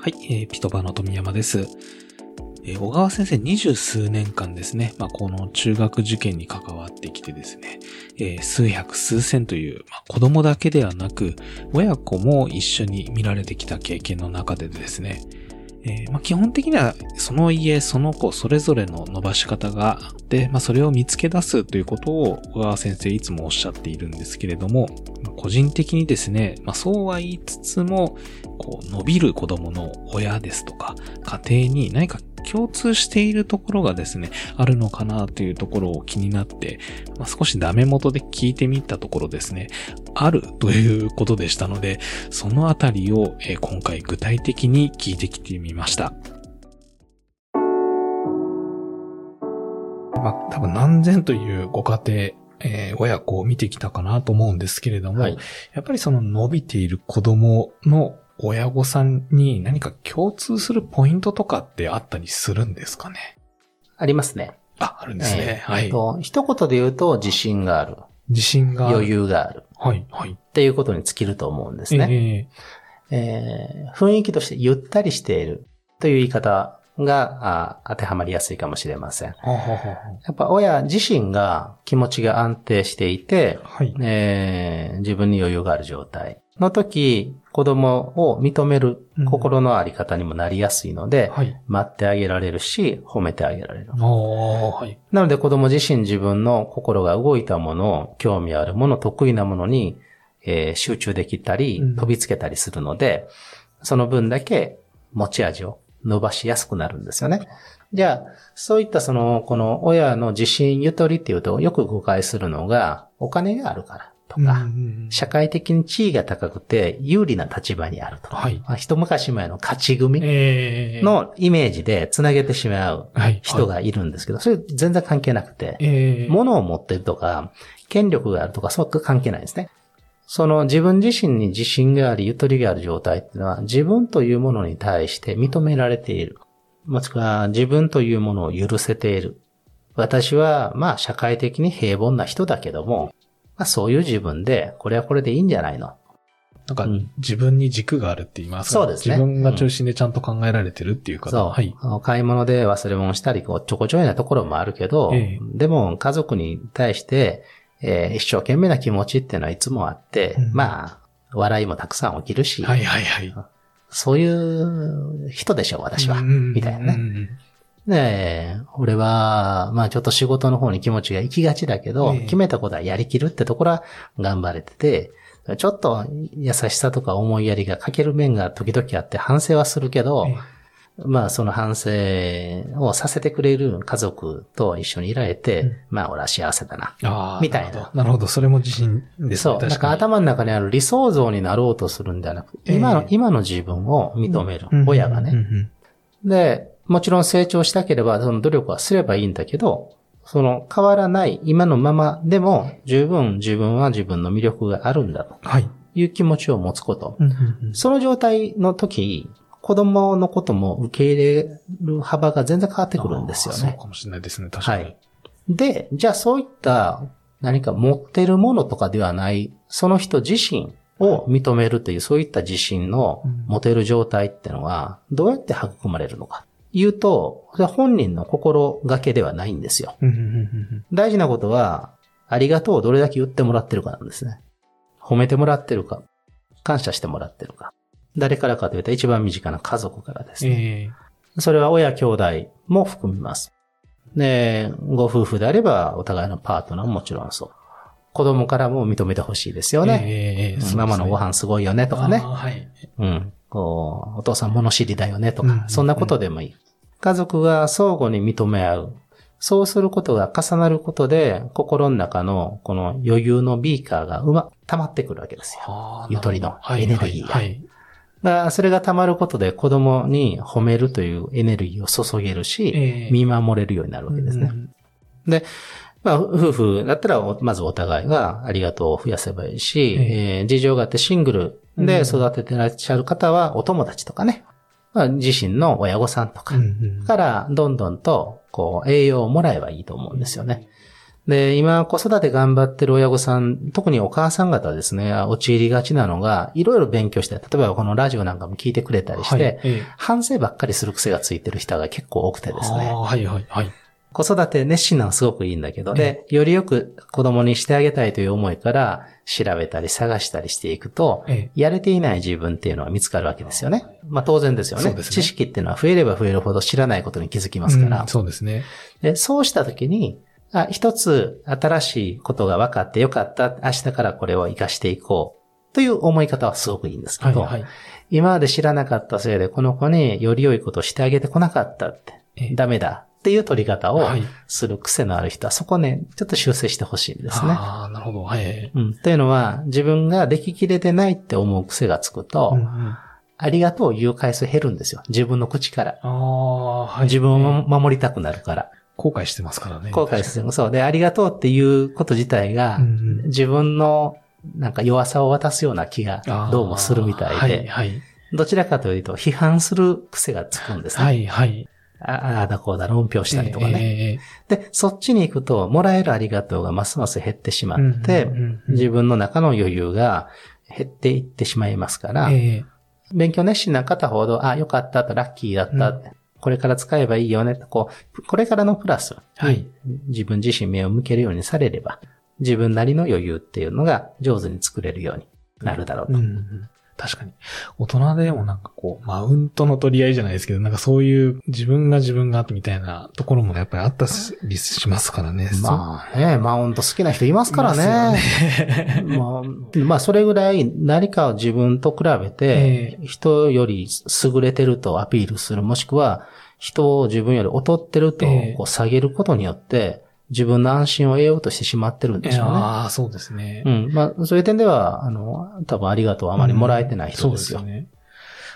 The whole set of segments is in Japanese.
はい、えー、ピトバの富山です。えー小川先生二十数年間ですね、まあ、この中学受験に関わってきてですね、えー数百数千という、まあ、子供だけではなく、親子も一緒に見られてきた経験の中でですね、えーまあ、基本的にはその家、その子、それぞれの伸ばし方があって、まあ、それを見つけ出すということを小川先生いつもおっしゃっているんですけれども、個人的にですね、まあ、そうは言いつつも、こう、伸びる子供の親ですとか、家庭に何か共通しているところがですね、あるのかなというところを気になって、まあ、少しダメ元で聞いてみたところですね、あるということでしたので、そのあたりを、えー今回具体的に聞いてきてみました。まあ、多分何千というご家庭、えー親子を見てきたかなと思うんですけれども、はい。やっぱりその伸びている子供の親御さんに何か共通するポイントとかってあったりするんですかね？ありますね。あ、あるんですね。えーはい。と一言で言うと、自信がある。自信が。余。裕がある。はい、はい。っていうことに尽きると思うんですね。ええー雰囲気としてゆったりしているという言い方があ当てはまりやすいかもしれません。ーはあはあはやっぱ親自身が気持ちが安定していてあ、はい。えー自分に余裕がある状態の時、子供を認める心のあり方にもなりやすいので、はい。待ってあげられるし、褒めてあげられる。はい。なので子供自身自分の心が動いたものを、興味あるもの、得意なものに、えー集中できたりうん、飛びつけたりするので、その分だけ持ち味を伸ばしやすくなるんですよね。じゃあ、そういったその、この親の自信ゆとりっていうと、よく誤解するのが、お金があるからとか、社会的に地位が高くて有利な立場にあるとか、はい。まあ一昔前の勝ち組えー、のイメージで繋げてしまうはい。人がいるんですけど、それ全然関係なくて、えー、物を持ってるとか、権力があるとか、そういう関係ないですね。その自分自身に自信があり、ゆとりがある状態っていうのは、自分というものに対して認められている。もしくは、自分というものを許せている。私は、まあ、社会的に平凡な人だけども、まあ、そういう自分で、これはこれでいいんじゃないの？なんか、うん自分に軸があるって言いますか？そうですね自分が中心でちゃんと考えられてるっていう方。そう。はい。買い物で忘れ物したり、こう、ちょこちょいなところもあるけど、ええでも家族に対して、えー一生懸命な気持ちっていうのはいつもあって、うんまあ、笑いもたくさん起きるし、はいはいはい。そういう人でしょう、私は。うんみたいなね。うんで、俺は、まあちょっと仕事の方に気持ちが行きがちだけど、ええ決めたことはやりきるってところは頑張れてて、ちょっと優しさとか思いやりが欠ける面が時々あって反省はするけど、えまあその反省をさせてくれる家族と一緒にいられて、うんまあ俺は幸せだな。みたいなるほど。なるほど。それも自信ですね。そう。なん確か頭の中にある理想像になろうとするんではなくて、今の、ええ今の自分を認める。うん親がね。で、もちろん成長したければ、その努力はすればいいんだけど、その変わらない今のままでも十分自分は自分の魅力があるんだとはい。いう気持ちを持つこと。その状態の時、子供のことも受け入れる幅が全然変わってくるんですよね。そうかもしれないですね。確かに。はい。で、じゃあそういった何か持ってるものとかではない、その人自身を認めるという、そういった自信のうん持てる状態ってのは、どうやって育まれるのか。言うと、それは本人の心がけではないんですよ。大事なことは、ありがとうをどれだけ言ってもらってるかなんですね。褒めてもらってるか、感謝してもらってるか。誰からかというと一番身近な家族からですね。えそれは親兄弟も含みます。で、ご夫婦であれば、お互いのパートナーももちろんそう。子供からも認めてほしいですよえね。ママのご飯すごいよねとかね。はい。うん。こう、お父さん物知りだよねとか、うんそんなことでもいい。家族が相互に認め合う。そうすることが重なることで、心の中のこの余裕のビーカーがうま、溜まってくるわけですよ。ゆとりのはいエネルギーがはいはい。だからそれが溜まることで子供に褒めるというエネルギーを注げるし、ええ見守れるようになるわけですね。うんで、まあ、夫婦だったら、おまずお互いがありがとうを増やせばいいし、ええー事情があってシングルで育ててらっしゃる方は、お友達とかね、まあ、自身の親御さんとかから、どんどんと、こう、栄養をもらえばいいと思うんですよね。で、今子育て頑張ってる親御さん、特にお母さん方ですね、陥りがちなのが、いろいろ勉強して、例えばこのラジオなんかも聞いてくれたりして、はいええ反省ばっかりする癖がついてる人が結構多くてですねはいはいはい。子育て熱心なのはすごくいいんだけど、で、よりよく子供にしてあげたいという思いから調べたり探したりしていくと、えやれていない自分っていうのは見つかるわけですよね。まあ当然ですよね。ね知識っていうのは増えれば増えるほど知らないことに気づきえますから。うんそうですね。で、そうしたときに、あ、一つ新しいことが分かってよかった。明日からこれを活かしていこう。という思い方はすごくいいんですけど、はいはい。今まで知らなかったせいでこの子により良いことをしてあげてこなかったって、ええダメだっていう取り方をはいする癖のある人は、そこね、ちょっと修正してほしいんですね。ああ、なるほど。はい。うん。というのは、自分ができきれてないって思う癖がつくと、うんうんありがとうを言う回数減るんですよ。自分の口から。ああ、はい。自分を守りたくなるから。後悔してますからね。後悔する。そう。で、ありがとうっていうこと自体が、うんうん自分のなんか弱さを渡すような気がどうもするみたいで、はいはい。どちらかというと批判する癖がつくんですね。はいはい。あああだこうだ論評したりとかね。ええで、そっちに行くと、もらえるありがとうがますます減ってしまって、うんうんうんうん。自分の中の余裕が減っていってしまいますから、ええ。勉強熱心な方ほど、あ、よかったと、ラッキーだったって、これから使えばいいよねと、こう、これからのプラスはい。に自分自身目を向けるようにされれば、自分なりの余裕っていうのが上手に作れるようになるだろうと。うんうん確かに。大人でもなんかこう、マウントの取り合いじゃないですけど、なんかそういう自分が自分がみたいなところもやっぱりあったりしますからね。まあね、マウント好きな人いますからね。ねまあ、まあ、それぐらい何かを自分と比べて、人より優れてるとアピールする、もしくは人を自分より劣ってるとええこう下げることによって、自分の安心を得ようとしてしまってるんでしょうね。ああ、そうですね。うん。まあ、そういう点では、あの、多分ありがとうあまりもらえてない人ですよ。そうですよね。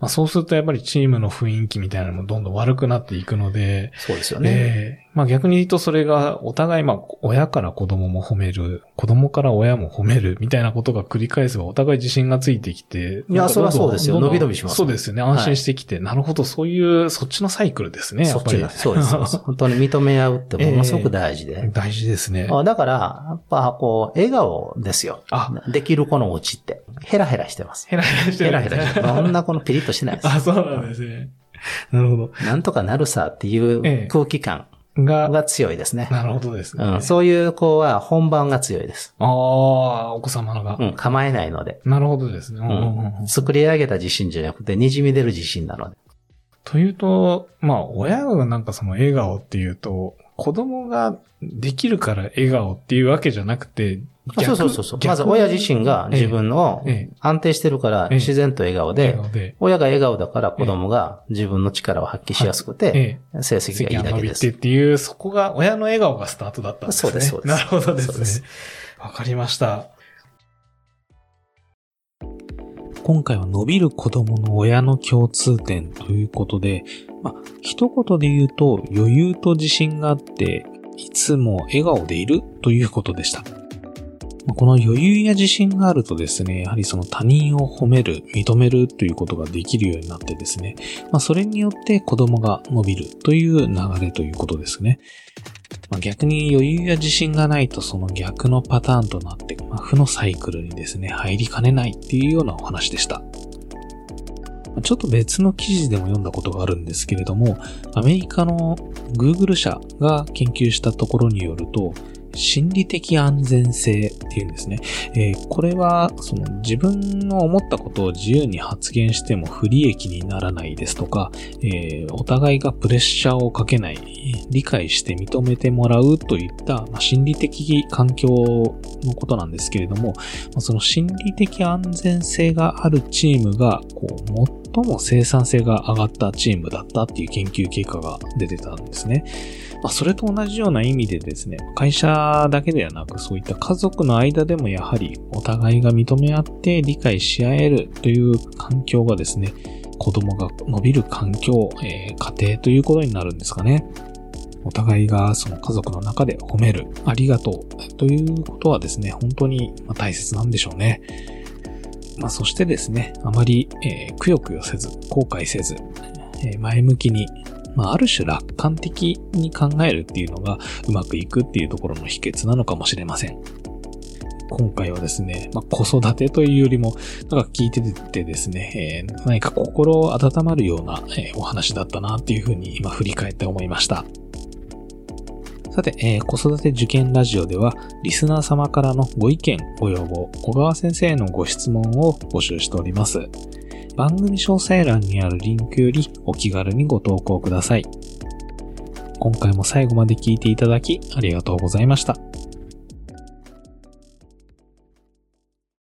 まあそうするとやっぱりチームの雰囲気みたいなのもどんどん悪くなっていくので、そうですよね。ええまあ逆に言うとそれがお互いまあ親から子供も褒める、子供から親も褒めるみたいなことが繰り返せばお互い自信がついてきて。いやそれはそうですよ伸び伸びしますそうですよね。安心してきて、なるほど、そういう、そっちのサイクルですね、やっぱり。そっちが、そうですそうです。本当に認め合うってものすごく大事で。大事ですね。あだから、やっぱこう、笑顔ですよ。あ、できる子のうちって。ヘラヘラしてます。ヘラヘラしてヘるんですねラヘラしてます。そんなこのピリッとしてないです。あ、そうなんですね。なるほなんとかなるさっていええう空気感ど。が、が強いですね。なるほどですね。うん、そういう子は本番が強いです。ああ、お子様のが。うん、構えないので。なるほどですね。うんうん、作り上げた自信じゃなくて、滲み出る自信なので。というと、まあ、親がなんかその笑顔っていうと、子供ができるから笑顔っていうわけじゃなくて、あそうそうそうそう。逆まず親自身が自分のええ安定してるからええ自然と笑顔笑で、親が笑顔だから子供が自分の力を発揮しやすくて、え成え、績がいいだけです。っていう、そこが、親の笑顔がスタートだったんですね。そうですそうですなるほどですね。わかりました。今回は伸びる子供の親の共通点ということで、まあ、一言で言うと余裕と自信があって、いつも笑顔でいるということでした。この余裕や自信があるとですね、やはりその他人を褒める、認めるということができるようになってですね、まあ、それによって子供が伸びるという流れということですね。まあ、逆に余裕や自信がないとその逆のパターンとなって、まあ、負のサイクルにですね、入りかねないっていうようなお話でした。ちょっと別の記事でも読んだことがあるんですけれども、アメリカの Google 社が研究したところによると、心理的安全性っていうんですね。えーこれは、その自分の思ったことを自由に発言しても不利益にならないですとか、えーお互いがプレッシャーをかけない、理解して認めてもらうといった、まあ、心理的環境のことなんですけれども、その心理的安全性があるチームが、こう、最も生産性が上がったチームだったっていう研究結果が出てたんですね。まあ、それと同じような意味でですね、会社だけではなく、そういった家族の間でもやはりお互いが認め合って理解し合えるという環境がですね、子供が伸びる環境、えー家庭ということになるんですかね。お互いがその家族の中で褒める、ありがとうということはですね、本当に大切なんでしょうね。まあ、そしてですね、あまり、えーくよくよせず、後悔せず、えー前向きにまあ、ある種楽観的に考えるっていうのがうまくいくっていうところの秘訣なのかもしれません。今回はですね、まあ、子育てというよりも、なんか聞いててですね、えー、何か心を温まるような、えー、お話だったなっていうふうに今振り返って思いました。さて、えー、子育て受験ラジオでは、リスナー様からのご意見、ご要望、小川先生へのご質問を募集しております。番組詳細欄にあるリンクよりお気軽にご投稿ください。今回も最後まで聞いていただきありがとうございました。